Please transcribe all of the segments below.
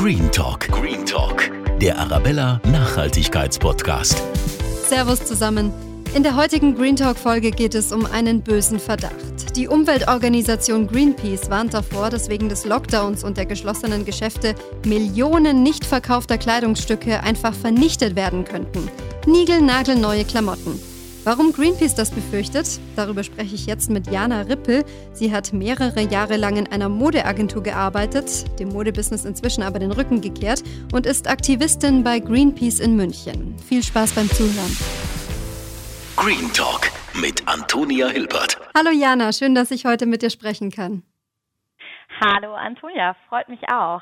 Green Talk. Green Talk. Der Arabella Nachhaltigkeitspodcast. Servus zusammen. In der heutigen Green Talk Folge geht es um einen bösen Verdacht. Die Umweltorganisation Greenpeace warnt davor, dass wegen des Lockdowns und der geschlossenen Geschäfte Millionen nicht verkaufter Kleidungsstücke einfach vernichtet werden könnten. Nigelnagelneue Klamotten. Warum Greenpeace das befürchtet, darüber spreche ich jetzt mit Jana Rippel. Sie hat mehrere Jahre lang in einer Modeagentur gearbeitet, dem Modebusiness inzwischen aber den Rücken gekehrt und ist Aktivistin bei Greenpeace in München. Viel Spaß beim Zuhören. Green Talk mit Antonia Hilbert. Hallo Jana, schön, dass ich heute mit dir sprechen kann. Hallo Antonia, freut mich auch.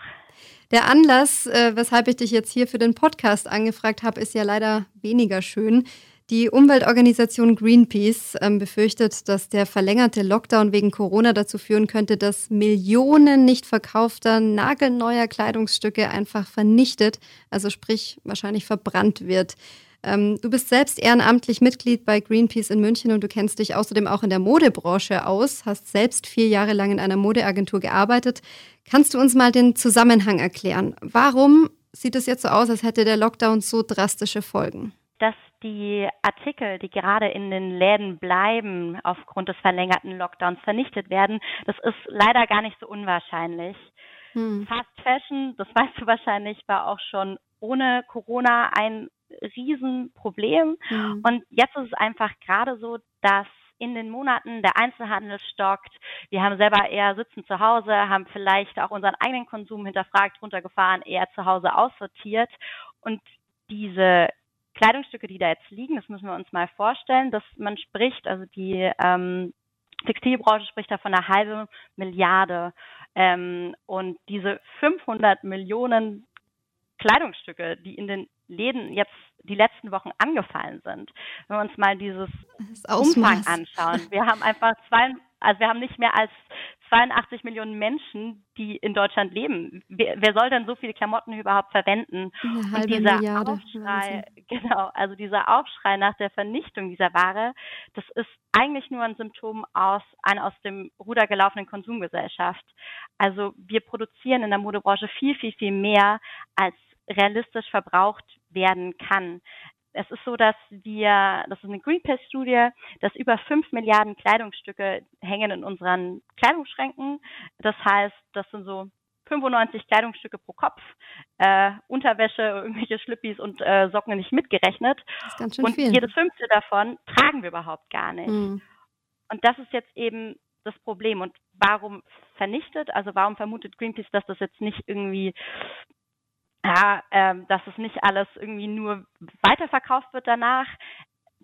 Der Anlass, äh, weshalb ich dich jetzt hier für den Podcast angefragt habe, ist ja leider weniger schön. Die Umweltorganisation Greenpeace ähm, befürchtet, dass der verlängerte Lockdown wegen Corona dazu führen könnte, dass Millionen nicht verkaufter, nagelneuer Kleidungsstücke einfach vernichtet, also sprich wahrscheinlich verbrannt wird. Ähm, du bist selbst ehrenamtlich Mitglied bei Greenpeace in München und du kennst dich außerdem auch in der Modebranche aus, hast selbst vier Jahre lang in einer Modeagentur gearbeitet. Kannst du uns mal den Zusammenhang erklären? Warum sieht es jetzt so aus, als hätte der Lockdown so drastische Folgen? dass die Artikel, die gerade in den Läden bleiben, aufgrund des verlängerten Lockdowns vernichtet werden, das ist leider gar nicht so unwahrscheinlich. Hm. Fast Fashion, das weißt du wahrscheinlich, war auch schon ohne Corona ein Riesenproblem. Hm. Und jetzt ist es einfach gerade so, dass in den Monaten der Einzelhandel stockt. Wir haben selber eher sitzen zu Hause, haben vielleicht auch unseren eigenen Konsum hinterfragt, runtergefahren, eher zu Hause aussortiert. Und diese Kleidungsstücke, die da jetzt liegen, das müssen wir uns mal vorstellen, dass man spricht, also die ähm, Textilbranche spricht da von einer halben Milliarde. Ähm, und diese 500 Millionen Kleidungsstücke, die in den Läden jetzt die letzten Wochen angefallen sind, wenn wir uns mal dieses Umfang anschauen. Wir haben einfach zwei, also wir haben nicht mehr als 82 Millionen Menschen, die in Deutschland leben. Wer, wer soll denn so viele Klamotten überhaupt verwenden? Eine Und dieser Milliarde. Aufschrei, genau, also dieser Aufschrei nach der Vernichtung dieser Ware, das ist eigentlich nur ein Symptom aus einer aus dem Ruder gelaufenen Konsumgesellschaft. Also wir produzieren in der Modebranche viel, viel, viel mehr, als realistisch verbraucht werden kann. Es ist so, dass wir, das ist eine Greenpeace-Studie, dass über fünf Milliarden Kleidungsstücke hängen in unseren Kleidungsschränken. Das heißt, das sind so 95 Kleidungsstücke pro Kopf, äh, Unterwäsche, irgendwelche Schlippis und äh, Socken nicht mitgerechnet. Das ist ganz schön und viel. jedes fünfte davon tragen wir überhaupt gar nicht. Mhm. Und das ist jetzt eben das Problem. Und warum vernichtet? Also warum vermutet Greenpeace, dass das jetzt nicht irgendwie ja, ähm, dass es nicht alles irgendwie nur weiterverkauft wird danach.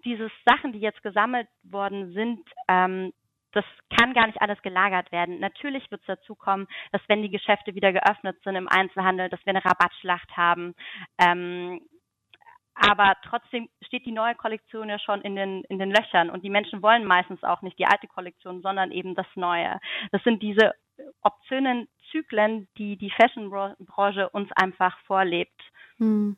Diese Sachen, die jetzt gesammelt worden sind, ähm, das kann gar nicht alles gelagert werden. Natürlich wird es dazu kommen, dass wenn die Geschäfte wieder geöffnet sind im Einzelhandel, dass wir eine Rabattschlacht haben. Ähm, aber trotzdem steht die neue Kollektion ja schon in den, in den Löchern und die Menschen wollen meistens auch nicht die alte Kollektion, sondern eben das Neue. Das sind diese obszönen Zyklen, die die Fashion-Branche uns einfach vorlebt. Hm.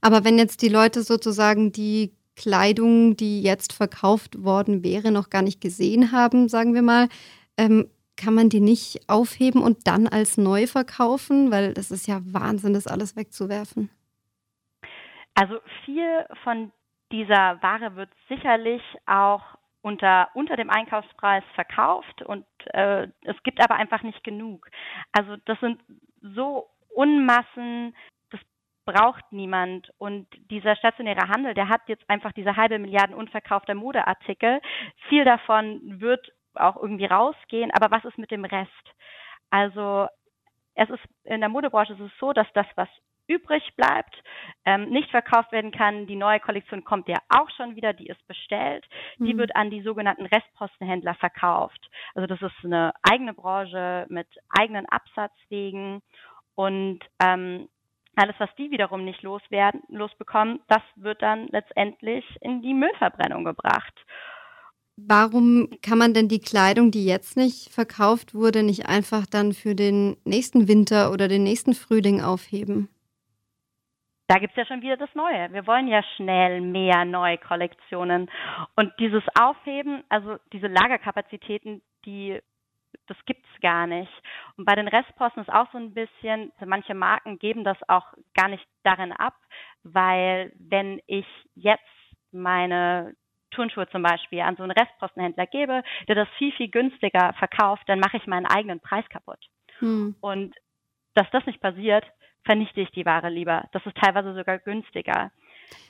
Aber wenn jetzt die Leute sozusagen die Kleidung, die jetzt verkauft worden wäre, noch gar nicht gesehen haben, sagen wir mal, ähm, kann man die nicht aufheben und dann als neu verkaufen? Weil das ist ja Wahnsinn, das alles wegzuwerfen. Also viel von dieser Ware wird sicherlich auch unter, unter dem Einkaufspreis verkauft und äh, es gibt aber einfach nicht genug. Also das sind so Unmassen, das braucht niemand. Und dieser stationäre Handel, der hat jetzt einfach diese halbe Milliarden unverkaufter Modeartikel. Viel davon wird auch irgendwie rausgehen, aber was ist mit dem Rest? Also es ist in der Modebranche ist es so, dass das, was übrig bleibt, ähm, nicht verkauft werden kann. Die neue Kollektion kommt ja auch schon wieder, die ist bestellt. Die mhm. wird an die sogenannten Restpostenhändler verkauft. Also das ist eine eigene Branche mit eigenen Absatzwegen und ähm, alles, was die wiederum nicht loswerden, losbekommen, das wird dann letztendlich in die Müllverbrennung gebracht. Warum kann man denn die Kleidung, die jetzt nicht verkauft wurde, nicht einfach dann für den nächsten Winter oder den nächsten Frühling aufheben? Da gibt's ja schon wieder das Neue. Wir wollen ja schnell mehr neue Kollektionen. Und dieses Aufheben, also diese Lagerkapazitäten, die das gibt's gar nicht. Und bei den Restposten ist auch so ein bisschen, manche Marken geben das auch gar nicht darin ab, weil wenn ich jetzt meine Turnschuhe zum Beispiel an so einen Restpostenhändler gebe, der das viel, viel günstiger verkauft, dann mache ich meinen eigenen Preis kaputt. Hm. Und dass das nicht passiert, vernichte ich die Ware lieber. Das ist teilweise sogar günstiger.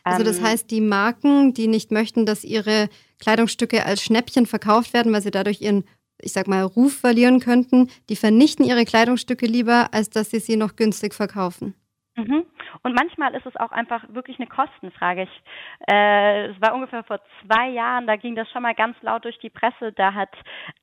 Also das ähm, heißt, die Marken, die nicht möchten, dass ihre Kleidungsstücke als Schnäppchen verkauft werden, weil sie dadurch ihren, ich sag mal, Ruf verlieren könnten, die vernichten ihre Kleidungsstücke lieber, als dass sie sie noch günstig verkaufen. Mhm. Und manchmal ist es auch einfach wirklich eine Kostenfrage. Ich, äh, es war ungefähr vor zwei Jahren, da ging das schon mal ganz laut durch die Presse. Da hat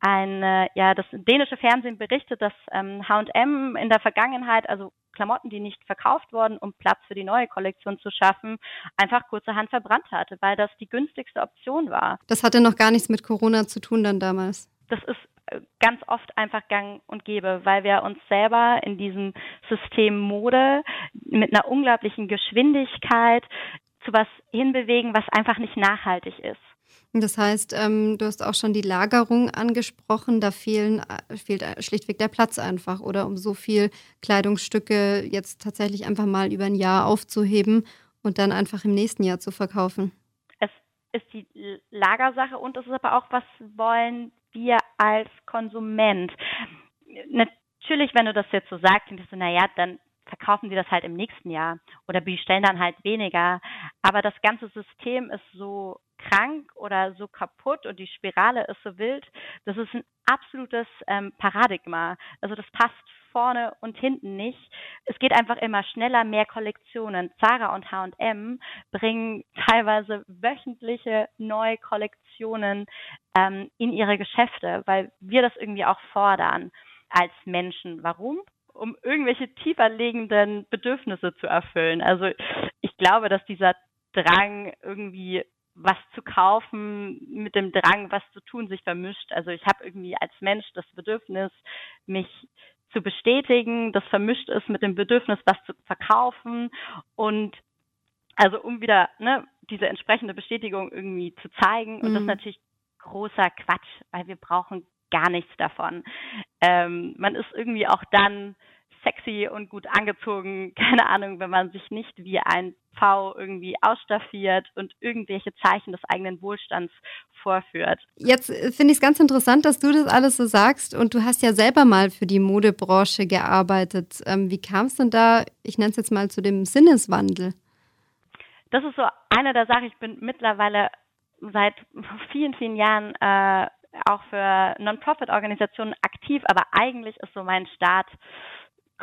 ein, äh, ja, das dänische Fernsehen berichtet, dass ähm, H&M in der Vergangenheit, also Klamotten, die nicht verkauft wurden, um Platz für die neue Kollektion zu schaffen, einfach kurzerhand verbrannt hatte, weil das die günstigste Option war. Das hatte noch gar nichts mit Corona zu tun dann damals. Das ist ganz oft einfach gang und gäbe, weil wir uns selber in diesem System Mode mit einer unglaublichen Geschwindigkeit zu was hinbewegen, was einfach nicht nachhaltig ist. Das heißt, ähm, du hast auch schon die Lagerung angesprochen. Da fehlen, äh, fehlt schlichtweg der Platz einfach, oder um so viel Kleidungsstücke jetzt tatsächlich einfach mal über ein Jahr aufzuheben und dann einfach im nächsten Jahr zu verkaufen. Es ist die Lagersache und es ist aber auch, was wollen wir als Konsument. Natürlich, wenn du das jetzt so sagst, denkst du, naja, dann verkaufen die das halt im nächsten Jahr oder bestellen dann halt weniger. Aber das ganze System ist so krank oder so kaputt und die Spirale ist so wild. Das ist ein absolutes ähm, Paradigma. Also das passt vorne und hinten nicht. Es geht einfach immer schneller, mehr Kollektionen. Zara und H&M bringen teilweise wöchentliche neue Kollektionen ähm, in ihre Geschäfte, weil wir das irgendwie auch fordern als Menschen. Warum? Um irgendwelche tiefer liegenden Bedürfnisse zu erfüllen. Also ich glaube, dass dieser Drang irgendwie was zu kaufen mit dem Drang, was zu tun, sich vermischt. Also ich habe irgendwie als Mensch das Bedürfnis, mich zu bestätigen, das vermischt ist mit dem Bedürfnis, was zu verkaufen und also um wieder ne, diese entsprechende Bestätigung irgendwie zu zeigen. Und mhm. das ist natürlich großer Quatsch, weil wir brauchen gar nichts davon. Ähm, man ist irgendwie auch dann sexy und gut angezogen, keine Ahnung, wenn man sich nicht wie ein V irgendwie ausstaffiert und irgendwelche Zeichen des eigenen Wohlstands vorführt. Jetzt äh, finde ich es ganz interessant, dass du das alles so sagst und du hast ja selber mal für die Modebranche gearbeitet. Ähm, wie kam es denn da, ich nenne es jetzt mal, zu dem Sinneswandel? Das ist so eine der Sachen, ich bin mittlerweile seit vielen, vielen Jahren äh, auch für Non-Profit-Organisationen aktiv, aber eigentlich ist so mein Start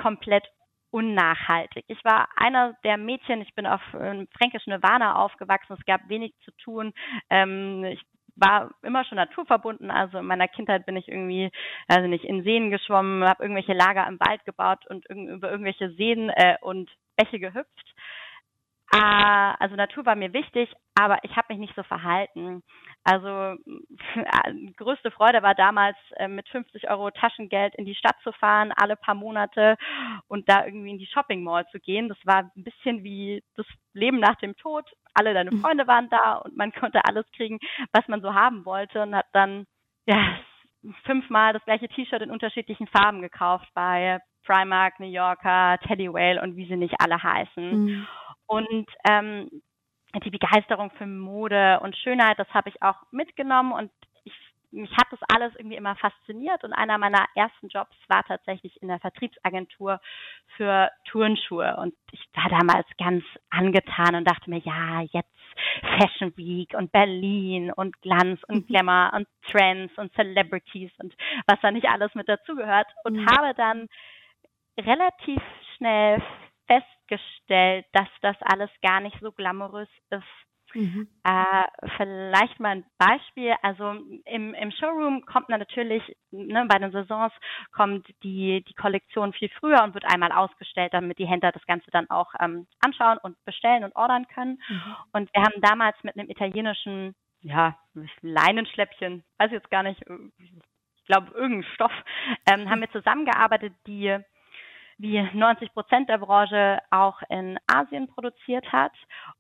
komplett unnachhaltig. Ich war einer der Mädchen, ich bin auf ähm, fränkischen Nirvana aufgewachsen, es gab wenig zu tun. Ähm, ich war immer schon naturverbunden, also in meiner Kindheit bin ich irgendwie, also nicht in Seen geschwommen, habe irgendwelche Lager im Wald gebaut und über irgendwelche Seen äh, und Bäche gehüpft. Äh, also Natur war mir wichtig, aber ich habe mich nicht so verhalten. Also äh, größte Freude war damals äh, mit 50 Euro Taschengeld in die Stadt zu fahren, alle paar Monate und da irgendwie in die Shopping Mall zu gehen. Das war ein bisschen wie das Leben nach dem Tod. Alle deine mhm. Freunde waren da und man konnte alles kriegen, was man so haben wollte und hat dann ja fünfmal das gleiche T-Shirt in unterschiedlichen Farben gekauft bei Primark, New Yorker, Teddy Whale und wie sie nicht alle heißen. Mhm. Und ähm, die Begeisterung für Mode und Schönheit, das habe ich auch mitgenommen und ich, mich hat das alles irgendwie immer fasziniert und einer meiner ersten Jobs war tatsächlich in der Vertriebsagentur für Turnschuhe und ich war damals ganz angetan und dachte mir, ja, jetzt Fashion Week und Berlin und Glanz und mhm. Glamour und Trends und Celebrities und was da nicht alles mit dazugehört und mhm. habe dann relativ schnell festgestellt, dass das alles gar nicht so glamourös ist. Mhm. Äh, vielleicht mal ein Beispiel. Also im, im Showroom kommt natürlich, ne, bei den Saisons kommt die, die Kollektion viel früher und wird einmal ausgestellt, damit die Händler das Ganze dann auch ähm, anschauen und bestellen und ordern können. Mhm. Und wir haben damals mit einem italienischen, ja, Leinenschläppchen, weiß jetzt gar nicht, ich glaube irgendein Stoff, ähm, haben wir zusammengearbeitet, die wie 90 Prozent der Branche auch in Asien produziert hat.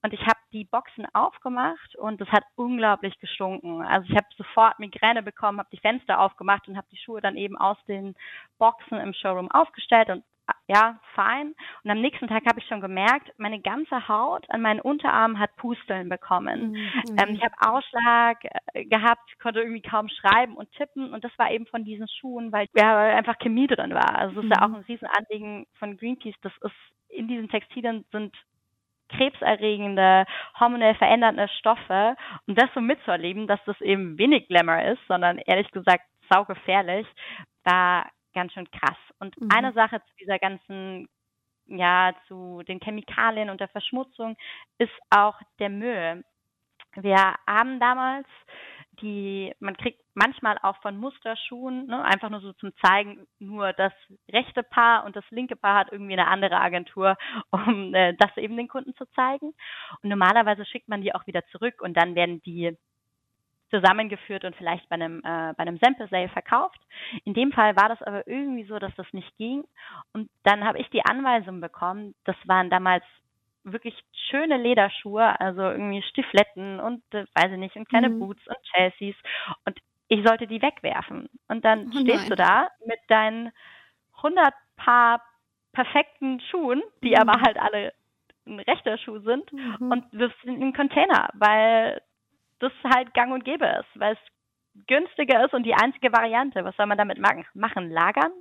Und ich habe die Boxen aufgemacht und es hat unglaublich gestunken. Also ich habe sofort Migräne bekommen, habe die Fenster aufgemacht und habe die Schuhe dann eben aus den Boxen im Showroom aufgestellt und ja, fein. Und am nächsten Tag habe ich schon gemerkt, meine ganze Haut an meinen Unterarmen hat Pusteln bekommen. Mhm. Ähm, ich habe Ausschlag äh, gehabt, konnte irgendwie kaum schreiben und tippen. Und das war eben von diesen Schuhen, weil ja, einfach Chemie drin war. Also das ist ja auch mhm. ein Riesenanliegen von Greenpeace. Das ist in diesen Textilien sind krebserregende, hormonell verändernde Stoffe. Und das so mitzuerleben, dass das eben wenig Glamour ist, sondern ehrlich gesagt saugefährlich, war ganz schön krass. Und mhm. eine Sache zu dieser ganzen, ja, zu den Chemikalien und der Verschmutzung ist auch der Müll. Wir haben damals die, man kriegt manchmal auch von Musterschuhen, ne, einfach nur so zum Zeigen, nur das rechte Paar und das linke Paar hat irgendwie eine andere Agentur, um äh, das eben den Kunden zu zeigen. Und normalerweise schickt man die auch wieder zurück und dann werden die zusammengeführt und vielleicht bei einem, äh, bei einem Sample Sale verkauft. In dem Fall war das aber irgendwie so, dass das nicht ging. Und dann habe ich die Anweisung bekommen, das waren damals wirklich schöne Lederschuhe, also irgendwie Stifletten und äh, weiß ich nicht, und kleine mhm. Boots und Chelseas. Und ich sollte die wegwerfen. Und dann oh stehst du da mit deinen 100 Paar perfekten Schuhen, die mhm. aber halt alle ein rechter Schuh sind mhm. und wirfst in den Container, weil das halt gang und gäbe ist, weil es günstiger ist und die einzige Variante. Was soll man damit machen? Machen lagern.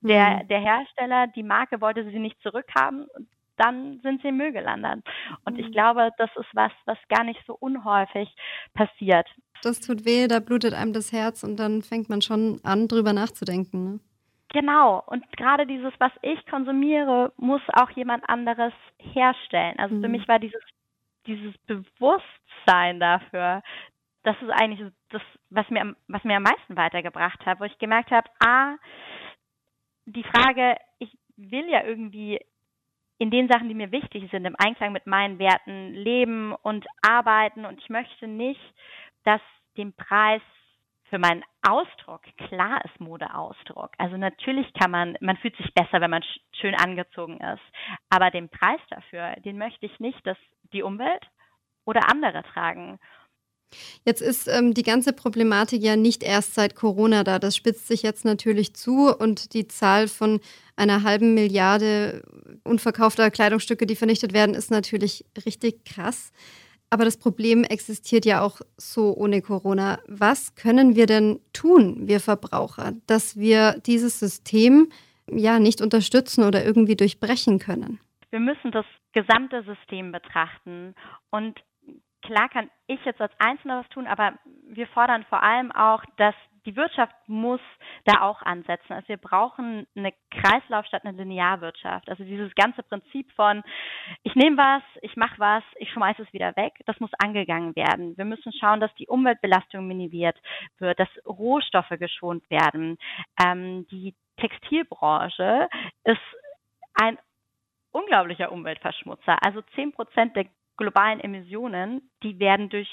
Der, mhm. der Hersteller, die Marke wollte sie nicht zurückhaben dann sind sie im Müll gelandet. Und ich mhm. glaube, das ist was, was gar nicht so unhäufig passiert. Das tut weh, da blutet einem das Herz und dann fängt man schon an, drüber nachzudenken. Ne? Genau. Und gerade dieses, was ich konsumiere, muss auch jemand anderes herstellen. Also mhm. für mich war dieses, dieses Bewusstsein dafür, das ist eigentlich das, was mir, was mir am meisten weitergebracht hat, wo ich gemerkt habe, ah, die Frage, ich will ja irgendwie in den Sachen, die mir wichtig sind, im Einklang mit meinen Werten leben und arbeiten. Und ich möchte nicht, dass den Preis für meinen Ausdruck, klar ist Modeausdruck. Also natürlich kann man, man fühlt sich besser, wenn man schön angezogen ist. Aber den Preis dafür, den möchte ich nicht, dass die Umwelt oder andere tragen. Jetzt ist ähm, die ganze Problematik ja nicht erst seit Corona da. Das spitzt sich jetzt natürlich zu und die Zahl von einer halben Milliarde unverkaufter Kleidungsstücke, die vernichtet werden, ist natürlich richtig krass. Aber das Problem existiert ja auch so ohne Corona. Was können wir denn tun, wir Verbraucher, dass wir dieses System ja nicht unterstützen oder irgendwie durchbrechen können? Wir müssen das gesamte System betrachten und klar kann ich jetzt als Einzelner was tun, aber wir fordern vor allem auch, dass die Wirtschaft muss da auch ansetzen. Also wir brauchen eine Kreislauf statt eine Linearwirtschaft. Also dieses ganze Prinzip von ich nehme was, ich mache was, ich schmeiße es wieder weg, das muss angegangen werden. Wir müssen schauen, dass die Umweltbelastung minimiert wird, dass Rohstoffe geschont werden. Ähm, die Textilbranche ist ein unglaublicher Umweltverschmutzer. Also zehn Prozent der globalen Emissionen, die werden durch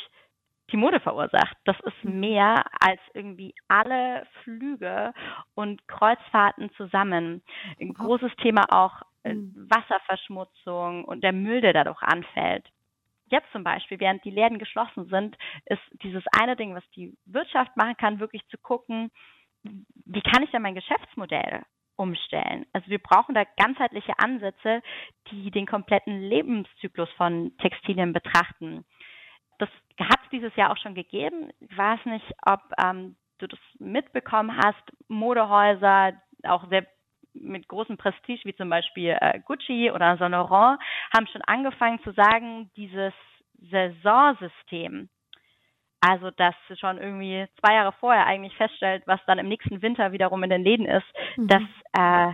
die Mode verursacht. Das ist mhm. mehr als irgendwie alle Flüge und Kreuzfahrten zusammen. Ein großes Thema auch äh, mhm. Wasserverschmutzung und der Müll, der dadurch anfällt. Jetzt zum Beispiel, während die Läden geschlossen sind, ist dieses eine Ding, was die Wirtschaft machen kann, wirklich zu gucken, wie kann ich denn mein Geschäftsmodell umstellen. Also wir brauchen da ganzheitliche Ansätze, die den kompletten Lebenszyklus von Textilien betrachten. Hat es dieses Jahr auch schon gegeben. Ich weiß nicht, ob ähm, du das mitbekommen hast. Modehäuser, auch sehr mit großem Prestige, wie zum Beispiel äh, Gucci oder Saint Laurent, haben schon angefangen zu sagen, dieses Saisonsystem, also, dass schon irgendwie zwei Jahre vorher eigentlich feststellt, was dann im nächsten Winter wiederum in den Läden ist, mhm. dass äh,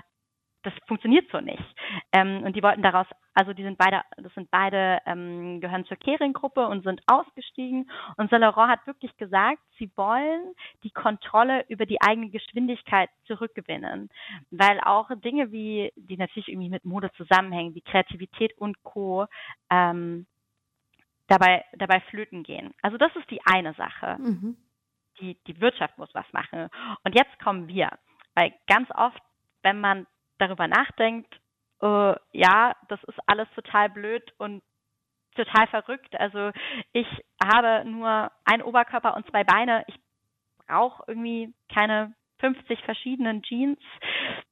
das funktioniert so nicht. Ähm, und die wollten daraus, also die sind beide, das sind beide, ähm, gehören zur Kering-Gruppe und sind ausgestiegen. Und Saint Laurent hat wirklich gesagt, sie wollen die Kontrolle über die eigene Geschwindigkeit zurückgewinnen. Weil auch Dinge wie, die natürlich irgendwie mit Mode zusammenhängen, wie Kreativität und Co., ähm, dabei, dabei flöten gehen. Also das ist die eine Sache. Mhm. Die, die Wirtschaft muss was machen. Und jetzt kommen wir. Weil ganz oft, wenn man darüber nachdenkt, äh, ja, das ist alles total blöd und total verrückt. Also ich habe nur einen Oberkörper und zwei Beine. Ich brauche irgendwie keine 50 verschiedenen Jeans.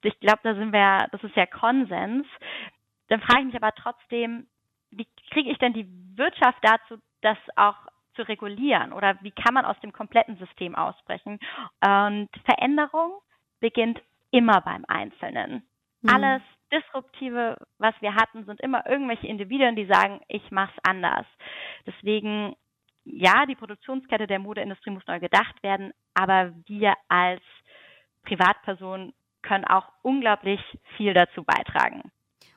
Ich glaube, da sind wir, das ist ja Konsens. Dann frage ich mich aber trotzdem, wie kriege ich denn die Wirtschaft dazu, das auch zu regulieren? Oder wie kann man aus dem kompletten System ausbrechen? Und Veränderung beginnt immer beim Einzelnen. Mhm. Alles Disruptive, was wir hatten, sind immer irgendwelche Individuen, die sagen, ich mache es anders. Deswegen, ja, die Produktionskette der Modeindustrie muss neu gedacht werden, aber wir als Privatpersonen können auch unglaublich viel dazu beitragen.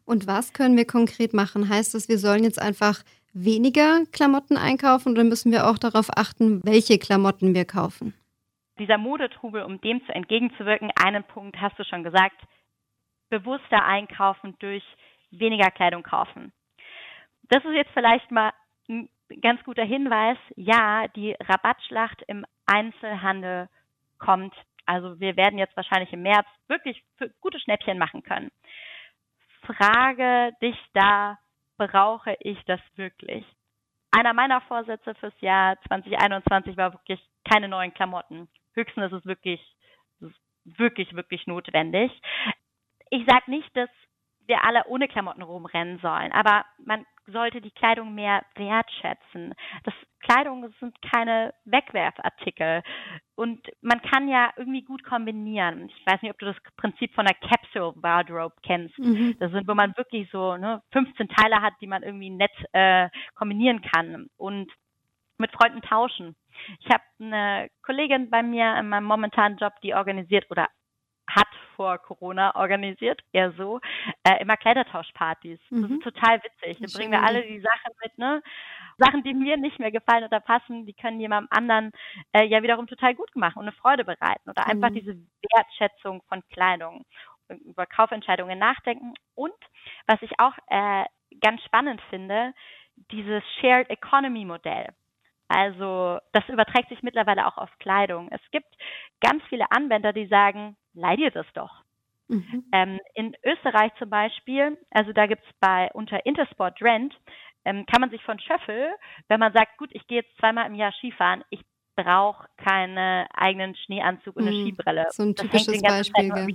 Und was können wir konkret machen? Heißt das, wir sollen jetzt einfach weniger Klamotten einkaufen oder müssen wir auch darauf achten, welche Klamotten wir kaufen? Dieser Modetrubel, um dem zu entgegenzuwirken, einen Punkt hast du schon gesagt, bewusster einkaufen durch weniger Kleidung kaufen. Das ist jetzt vielleicht mal ein ganz guter Hinweis. Ja, die Rabattschlacht im Einzelhandel kommt. Also wir werden jetzt wahrscheinlich im März wirklich gute Schnäppchen machen können. Frage dich da, brauche ich das wirklich? Einer meiner Vorsätze fürs Jahr 2021 war wirklich keine neuen Klamotten. Höchstens ist es wirklich, wirklich, wirklich notwendig ich sage nicht, dass wir alle ohne Klamotten rumrennen sollen, aber man sollte die Kleidung mehr wertschätzen. Das Kleidung sind keine Wegwerfartikel und man kann ja irgendwie gut kombinieren. Ich weiß nicht, ob du das Prinzip von der Capsule Wardrobe kennst. Mhm. Das sind, wo man wirklich so ne, 15 Teile hat, die man irgendwie nett äh, kombinieren kann und mit Freunden tauschen. Ich habe eine Kollegin bei mir in meinem momentanen Job, die organisiert oder vor Corona organisiert, eher so, äh, immer Kleidertauschpartys. Mhm. Das ist total witzig. Da bringen wir alle die Sachen mit, ne? Sachen, die mir nicht mehr gefallen oder passen, die können jemandem anderen äh, ja wiederum total gut machen und eine Freude bereiten. Oder einfach mhm. diese Wertschätzung von Kleidung, über Kaufentscheidungen nachdenken. Und was ich auch äh, ganz spannend finde, dieses Shared Economy Modell. Also das überträgt sich mittlerweile auch auf Kleidung. Es gibt ganz viele Anwender, die sagen, leih dir das doch. Mhm. Ähm, in Österreich zum Beispiel, also da gibt es bei unter Intersport Rent, ähm, kann man sich von Schöffel, wenn man sagt, gut, ich gehe jetzt zweimal im Jahr Skifahren, ich brauche keinen eigenen Schneeanzug und eine mhm. Skibrille. So ein typisches Beispiel.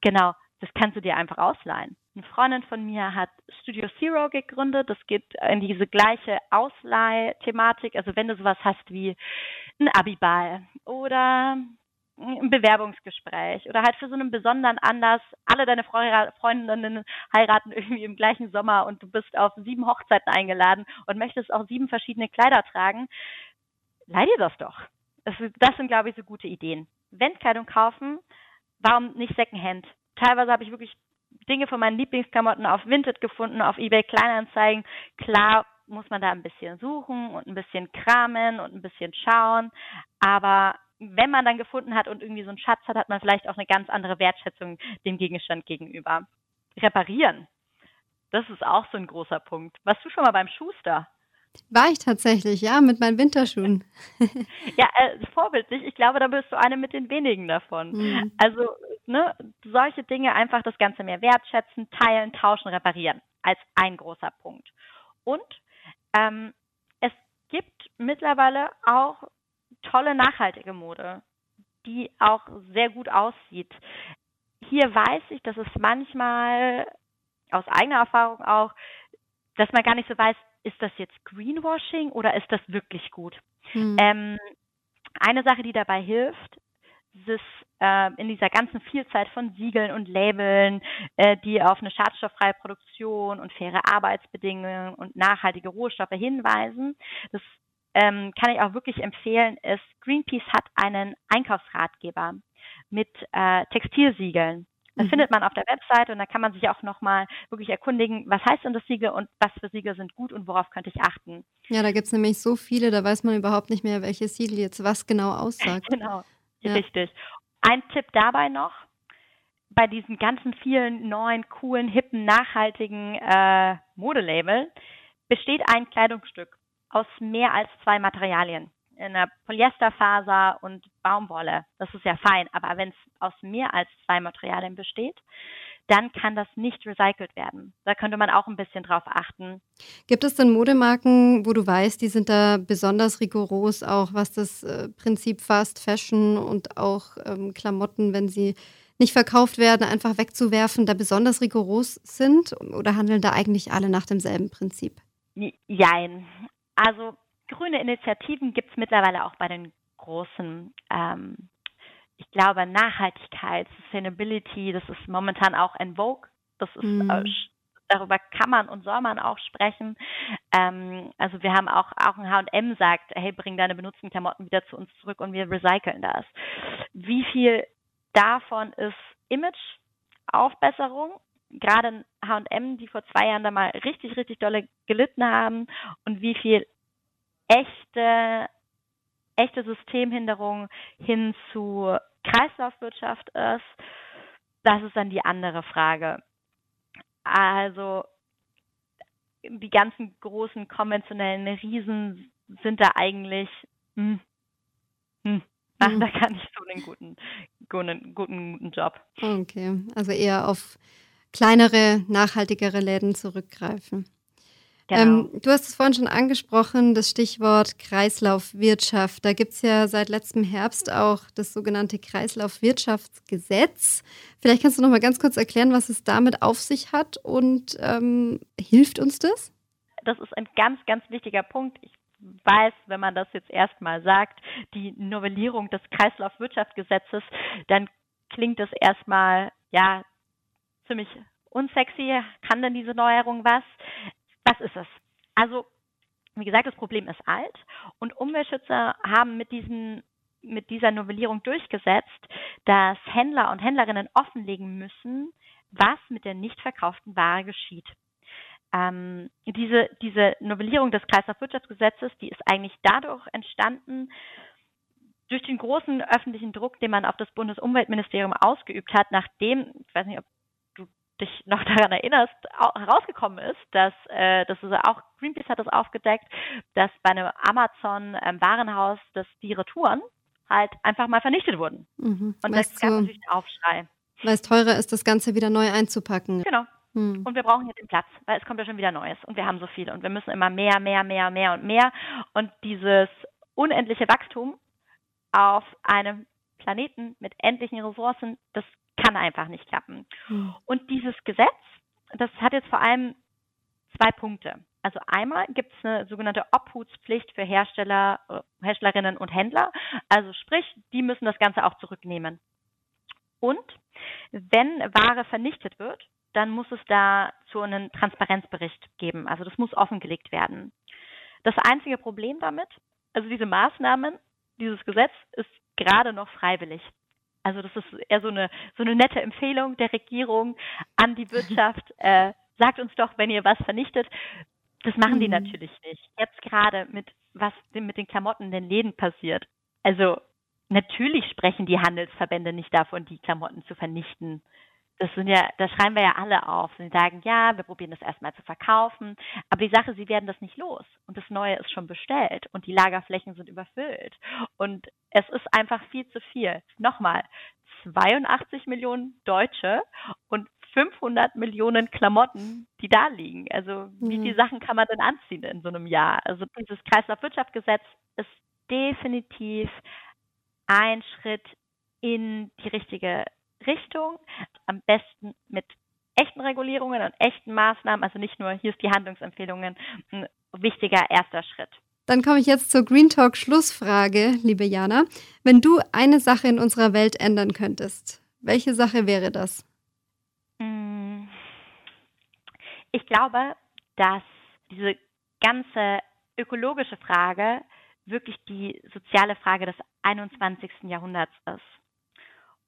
Genau, das kannst du dir einfach ausleihen. Eine Freundin von mir hat Studio Zero gegründet. Das geht in diese gleiche Ausleih-Thematik. Also wenn du sowas hast wie ein Abiball oder ein Bewerbungsgespräch oder halt für so einen besonderen Anlass, alle deine Freundinnen heiraten irgendwie im gleichen Sommer und du bist auf sieben Hochzeiten eingeladen und möchtest auch sieben verschiedene Kleider tragen, leih dir das doch. Das, das sind, glaube ich, so gute Ideen. Wenn Kleidung kaufen, warum nicht Secondhand? Teilweise habe ich wirklich Dinge von meinen Lieblingsklamotten auf Vinted gefunden, auf eBay Kleinanzeigen. Klar muss man da ein bisschen suchen und ein bisschen kramen und ein bisschen schauen, aber wenn man dann gefunden hat und irgendwie so einen Schatz hat, hat man vielleicht auch eine ganz andere Wertschätzung dem Gegenstand gegenüber. Reparieren. Das ist auch so ein großer Punkt. Warst du schon mal beim Schuster? War ich tatsächlich, ja, mit meinen Winterschuhen. ja, äh, vorbildlich. Ich glaube, da bist du eine mit den wenigen davon. Mhm. Also, ne, solche Dinge einfach das Ganze mehr wertschätzen, teilen, tauschen, reparieren. Als ein großer Punkt. Und ähm, es gibt mittlerweile auch tolle nachhaltige Mode, die auch sehr gut aussieht. Hier weiß ich, dass es manchmal aus eigener Erfahrung auch, dass man gar nicht so weiß, ist das jetzt Greenwashing oder ist das wirklich gut? Hm. Ähm, eine Sache, die dabei hilft, ist äh, in dieser ganzen Vielzahl von Siegeln und Labeln, äh, die auf eine schadstofffreie Produktion und faire Arbeitsbedingungen und nachhaltige Rohstoffe hinweisen. Das ähm, kann ich auch wirklich empfehlen, ist Greenpeace hat einen Einkaufsratgeber mit äh, Textilsiegeln. Das mhm. findet man auf der Website und da kann man sich auch nochmal wirklich erkundigen, was heißt denn das Siegel und was für Siegel sind gut und worauf könnte ich achten. Ja, da gibt es nämlich so viele, da weiß man überhaupt nicht mehr, welches Siegel jetzt was genau aussagt. genau, ja. richtig. Ein Tipp dabei noch, bei diesen ganzen vielen neuen, coolen, hippen, nachhaltigen äh, Modelabeln besteht ein Kleidungsstück aus mehr als zwei Materialien. In der Polyesterfaser und Baumwolle. Das ist ja fein. Aber wenn es aus mehr als zwei Materialien besteht, dann kann das nicht recycelt werden. Da könnte man auch ein bisschen drauf achten. Gibt es denn Modemarken, wo du weißt, die sind da besonders rigoros, auch was das äh, Prinzip Fast Fashion und auch ähm, Klamotten, wenn sie nicht verkauft werden, einfach wegzuwerfen, da besonders rigoros sind? Oder handeln da eigentlich alle nach demselben Prinzip? Jein. Also grüne Initiativen gibt es mittlerweile auch bei den großen ähm, ich glaube, Nachhaltigkeit, Sustainability, das ist momentan auch en vogue. Das ist, mhm. äh, darüber kann man und soll man auch sprechen. Ähm, also wir haben auch, auch ein H&M sagt, hey, bring deine benutzten Klamotten wieder zu uns zurück und wir recyceln das. Wie viel davon ist Image-Aufbesserung? Gerade H&M, die vor zwei Jahren da mal richtig, richtig dolle gelitten haben und wie viel echte echte Systemhinderung hin zu Kreislaufwirtschaft ist, das ist dann die andere Frage. Also die ganzen großen konventionellen Riesen sind da eigentlich, hm, hm, hm. da kann ich so einen guten, guten, guten, guten Job. Okay, also eher auf kleinere, nachhaltigere Läden zurückgreifen. Genau. Ähm, du hast es vorhin schon angesprochen, das Stichwort Kreislaufwirtschaft. Da gibt es ja seit letztem Herbst auch das sogenannte Kreislaufwirtschaftsgesetz. Vielleicht kannst du noch mal ganz kurz erklären, was es damit auf sich hat und ähm, hilft uns das? Das ist ein ganz, ganz wichtiger Punkt. Ich weiß, wenn man das jetzt erstmal sagt, die Novellierung des Kreislaufwirtschaftsgesetzes, dann klingt das erstmal ja ziemlich unsexy. Kann denn diese Neuerung was? Was ist es? Also, wie gesagt, das Problem ist alt und Umweltschützer haben mit diesen mit dieser Novellierung durchgesetzt, dass Händler und Händlerinnen offenlegen müssen, was mit der nicht verkauften Ware geschieht. Ähm, diese, diese Novellierung des Kreislaufwirtschaftsgesetzes, die ist eigentlich dadurch entstanden, durch den großen öffentlichen Druck, den man auf das Bundesumweltministerium ausgeübt hat, nachdem, ich weiß nicht, ob dich noch daran erinnerst, herausgekommen ist, dass äh, das ist auch Greenpeace hat das aufgedeckt, dass bei einem Amazon ähm, Warenhaus, dass die Retouren halt einfach mal vernichtet wurden. Mhm. Und das gab du, natürlich einen Aufschrei. Weil es teurer ist, das Ganze wieder neu einzupacken. Genau. Mhm. Und wir brauchen jetzt den Platz, weil es kommt ja schon wieder Neues und wir haben so viel und wir müssen immer mehr, mehr, mehr, mehr und mehr. Und dieses unendliche Wachstum auf einem Planeten mit endlichen Ressourcen, das kann einfach nicht klappen. Mhm. Und dieses Gesetz, das hat jetzt vor allem zwei Punkte. Also einmal gibt es eine sogenannte Obhutspflicht für Hersteller, äh, Herstellerinnen und Händler. Also sprich, die müssen das Ganze auch zurücknehmen. Und wenn Ware vernichtet wird, dann muss es dazu einen Transparenzbericht geben. Also das muss offengelegt werden. Das einzige Problem damit, also diese Maßnahmen, dieses Gesetz ist gerade noch freiwillig. Also das ist eher so eine, so eine nette Empfehlung der Regierung an die Wirtschaft. Äh, sagt uns doch, wenn ihr was vernichtet. Das machen die mhm. natürlich nicht. Jetzt gerade mit was mit den Klamotten in den Läden passiert. Also natürlich sprechen die Handelsverbände nicht davon, die Klamotten zu vernichten das sind ja, da schreiben wir ja alle auf. Sie sagen, ja, wir probieren das erstmal zu verkaufen. Aber die Sache, sie werden das nicht los. Und das Neue ist schon bestellt und die Lagerflächen sind überfüllt. Und es ist einfach viel zu viel. Nochmal, 82 Millionen Deutsche und 500 Millionen Klamotten, die da liegen. Also wie mhm. viele Sachen kann man denn anziehen in so einem Jahr? Also dieses Kreislaufwirtschaftsgesetz ist definitiv ein Schritt in die richtige Richtung, am besten mit echten Regulierungen und echten Maßnahmen, also nicht nur hier ist die Handlungsempfehlungen, ein wichtiger erster Schritt. Dann komme ich jetzt zur Green Talk Schlussfrage, liebe Jana. Wenn du eine Sache in unserer Welt ändern könntest, welche Sache wäre das? Hm. Ich glaube, dass diese ganze ökologische Frage wirklich die soziale Frage des 21. Jahrhunderts ist.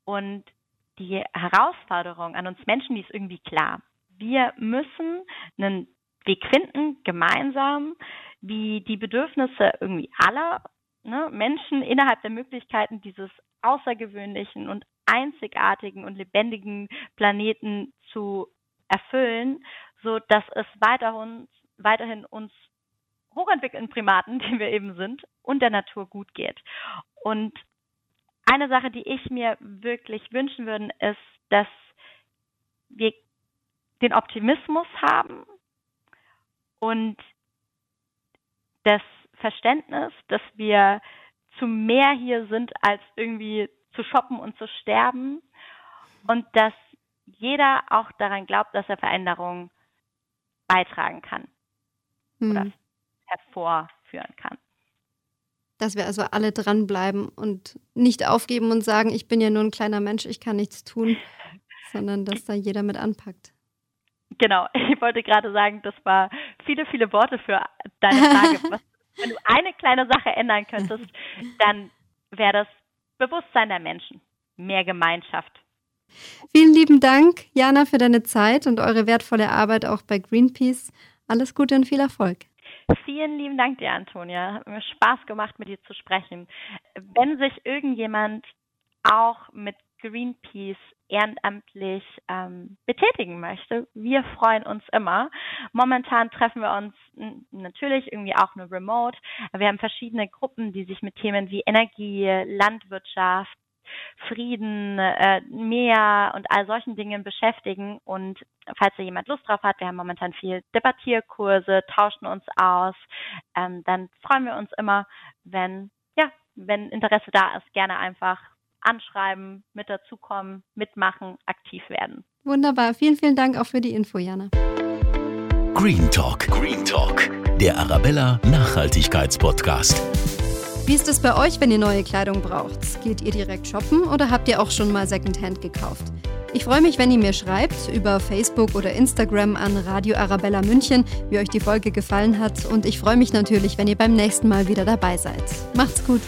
Und die Herausforderung an uns Menschen, die ist irgendwie klar. Wir müssen einen Weg finden, gemeinsam, wie die Bedürfnisse irgendwie aller ne, Menschen innerhalb der Möglichkeiten dieses außergewöhnlichen und einzigartigen und lebendigen Planeten zu erfüllen, so dass es weiterhin, weiterhin uns hochentwickelten Primaten, die wir eben sind, und der Natur gut geht. Und eine Sache, die ich mir wirklich wünschen würde, ist, dass wir den Optimismus haben und das Verständnis, dass wir zu mehr hier sind, als irgendwie zu shoppen und zu sterben und dass jeder auch daran glaubt, dass er Veränderungen beitragen kann hm. oder hervorführen kann. Dass wir also alle dranbleiben und nicht aufgeben und sagen, ich bin ja nur ein kleiner Mensch, ich kann nichts tun, sondern dass da jeder mit anpackt. Genau, ich wollte gerade sagen, das war viele, viele Worte für deine Frage. Was, wenn du eine kleine Sache ändern könntest, dann wäre das Bewusstsein der Menschen, mehr Gemeinschaft. Vielen lieben Dank, Jana, für deine Zeit und eure wertvolle Arbeit auch bei Greenpeace. Alles Gute und viel Erfolg. Vielen lieben Dank dir, Antonia. Hat mir Spaß gemacht, mit dir zu sprechen. Wenn sich irgendjemand auch mit Greenpeace ehrenamtlich ähm, betätigen möchte. Wir freuen uns immer. Momentan treffen wir uns natürlich irgendwie auch nur remote. Wir haben verschiedene Gruppen, die sich mit Themen wie Energie, Landwirtschaft, Frieden, äh, Meer und all solchen Dingen beschäftigen. Und falls da jemand Lust drauf hat, wir haben momentan viel Debattierkurse, tauschen uns aus, ähm, dann freuen wir uns immer, wenn, ja, wenn Interesse da ist, gerne einfach anschreiben, mit dazukommen, mitmachen, aktiv werden. Wunderbar. Vielen, vielen Dank auch für die Info, Jana. Green Talk. Green Talk. Der Arabella Nachhaltigkeitspodcast. Wie ist es bei euch, wenn ihr neue Kleidung braucht? Geht ihr direkt shoppen oder habt ihr auch schon mal Secondhand gekauft? Ich freue mich, wenn ihr mir schreibt über Facebook oder Instagram an Radio Arabella München, wie euch die Folge gefallen hat. Und ich freue mich natürlich, wenn ihr beim nächsten Mal wieder dabei seid. Macht's gut!